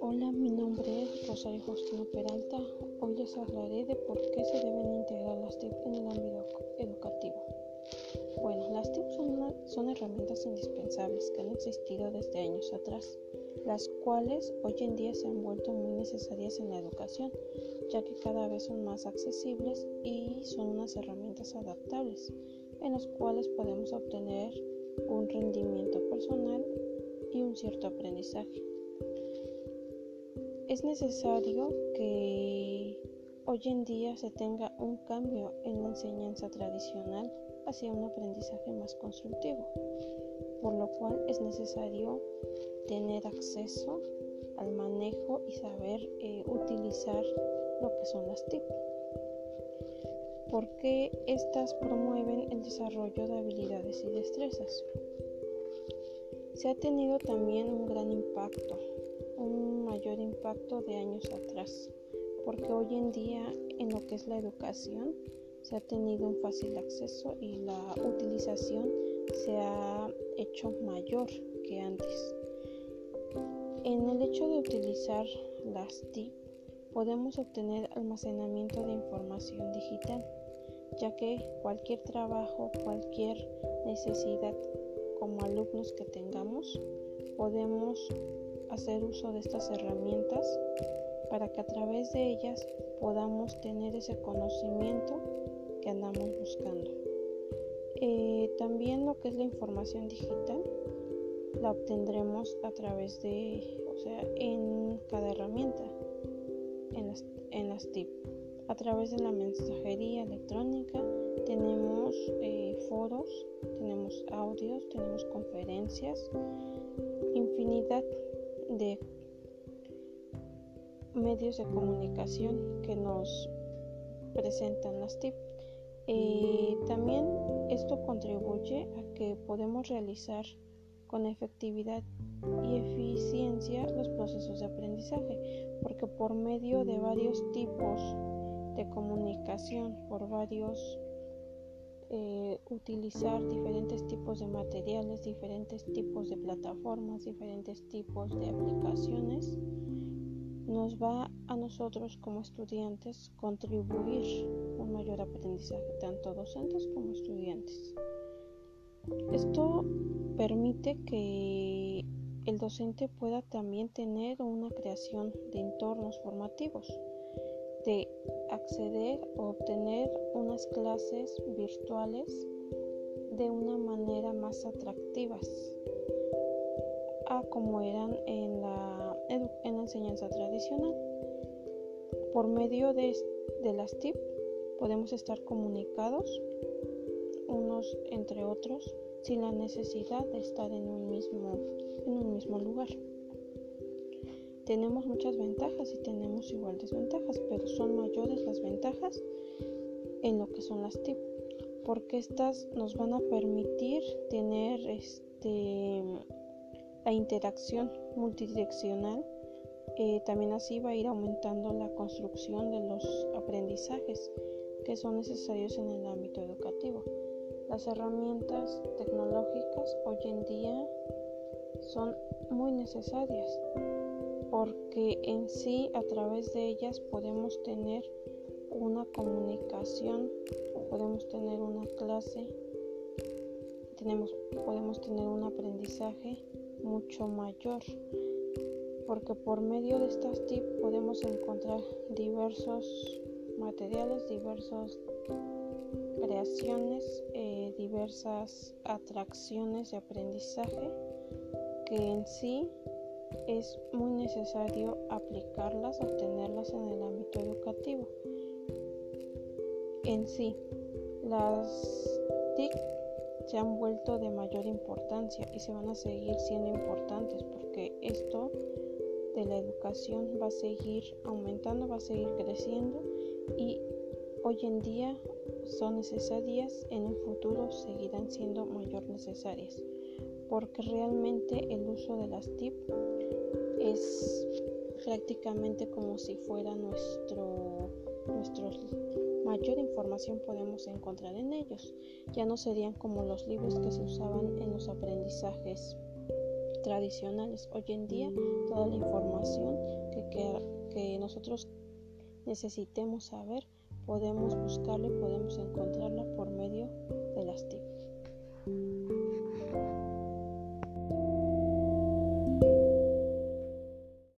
Hola, mi nombre es Rosario Faustino Peralta. Hoy les hablaré de por qué se deben integrar las TIC en el ámbito educativo. Bueno, las TIC son herramientas indispensables que han existido desde años atrás, las cuales hoy en día se han vuelto muy necesarias en la educación, ya que cada vez son más accesibles y son unas herramientas adaptables, en las cuales podemos obtener un rendimiento personal y un cierto aprendizaje. Es necesario que hoy en día se tenga un cambio en la enseñanza tradicional hacia un aprendizaje más constructivo, por lo cual es necesario tener acceso al manejo y saber eh, utilizar lo que son las TIC, porque estas promueven el desarrollo de habilidades y destrezas. Se ha tenido también un gran impacto un mayor impacto de años atrás, porque hoy en día en lo que es la educación se ha tenido un fácil acceso y la utilización se ha hecho mayor que antes. En el hecho de utilizar las TIC podemos obtener almacenamiento de información digital, ya que cualquier trabajo, cualquier necesidad como alumnos que tengamos, podemos hacer uso de estas herramientas para que a través de ellas podamos tener ese conocimiento que andamos buscando. Eh, también lo que es la información digital la obtendremos a través de, o sea, en cada herramienta, en las, en las TIP. A través de la mensajería electrónica tenemos eh, foros, tenemos audios, tenemos conferencias, infinidad de medios de comunicación que nos presentan las TIP. Eh, también esto contribuye a que podemos realizar con efectividad y eficiencia los procesos de aprendizaje, porque por medio de varios tipos de comunicación, por varios eh, utilizar diferentes tipos de materiales, diferentes tipos de plataformas, diferentes tipos de aplicaciones, nos va a nosotros como estudiantes contribuir un mayor aprendizaje, tanto docentes como estudiantes. Esto permite que el docente pueda también tener una creación de entornos formativos de acceder o obtener unas clases virtuales de una manera más atractivas a como eran en la, en la enseñanza tradicional. Por medio de, de las TIP podemos estar comunicados unos entre otros sin la necesidad de estar en un mismo, en un mismo lugar tenemos muchas ventajas y tenemos igual desventajas, pero son mayores las ventajas en lo que son las TIP, porque estas nos van a permitir tener este, la interacción multidireccional. Eh, también así va a ir aumentando la construcción de los aprendizajes que son necesarios en el ámbito educativo. Las herramientas tecnológicas hoy en día son muy necesarias porque en sí a través de ellas podemos tener una comunicación, podemos tener una clase, tenemos, podemos tener un aprendizaje mucho mayor, porque por medio de estas TIP podemos encontrar diversos materiales, diversas creaciones, eh, diversas atracciones de aprendizaje que en sí es muy necesario aplicarlas, obtenerlas en el ámbito educativo. En sí, las TIC se han vuelto de mayor importancia y se van a seguir siendo importantes porque esto de la educación va a seguir aumentando, va a seguir creciendo y hoy en día son necesarias, en un futuro seguirán siendo mayor necesarias porque realmente el uso de las TIP es prácticamente como si fuera nuestro, nuestro mayor información podemos encontrar en ellos. Ya no serían como los libros que se usaban en los aprendizajes tradicionales. Hoy en día toda la información que, que, nosotros necesitemos saber podemos buscarla y podemos encontrarla por medio de las TIC.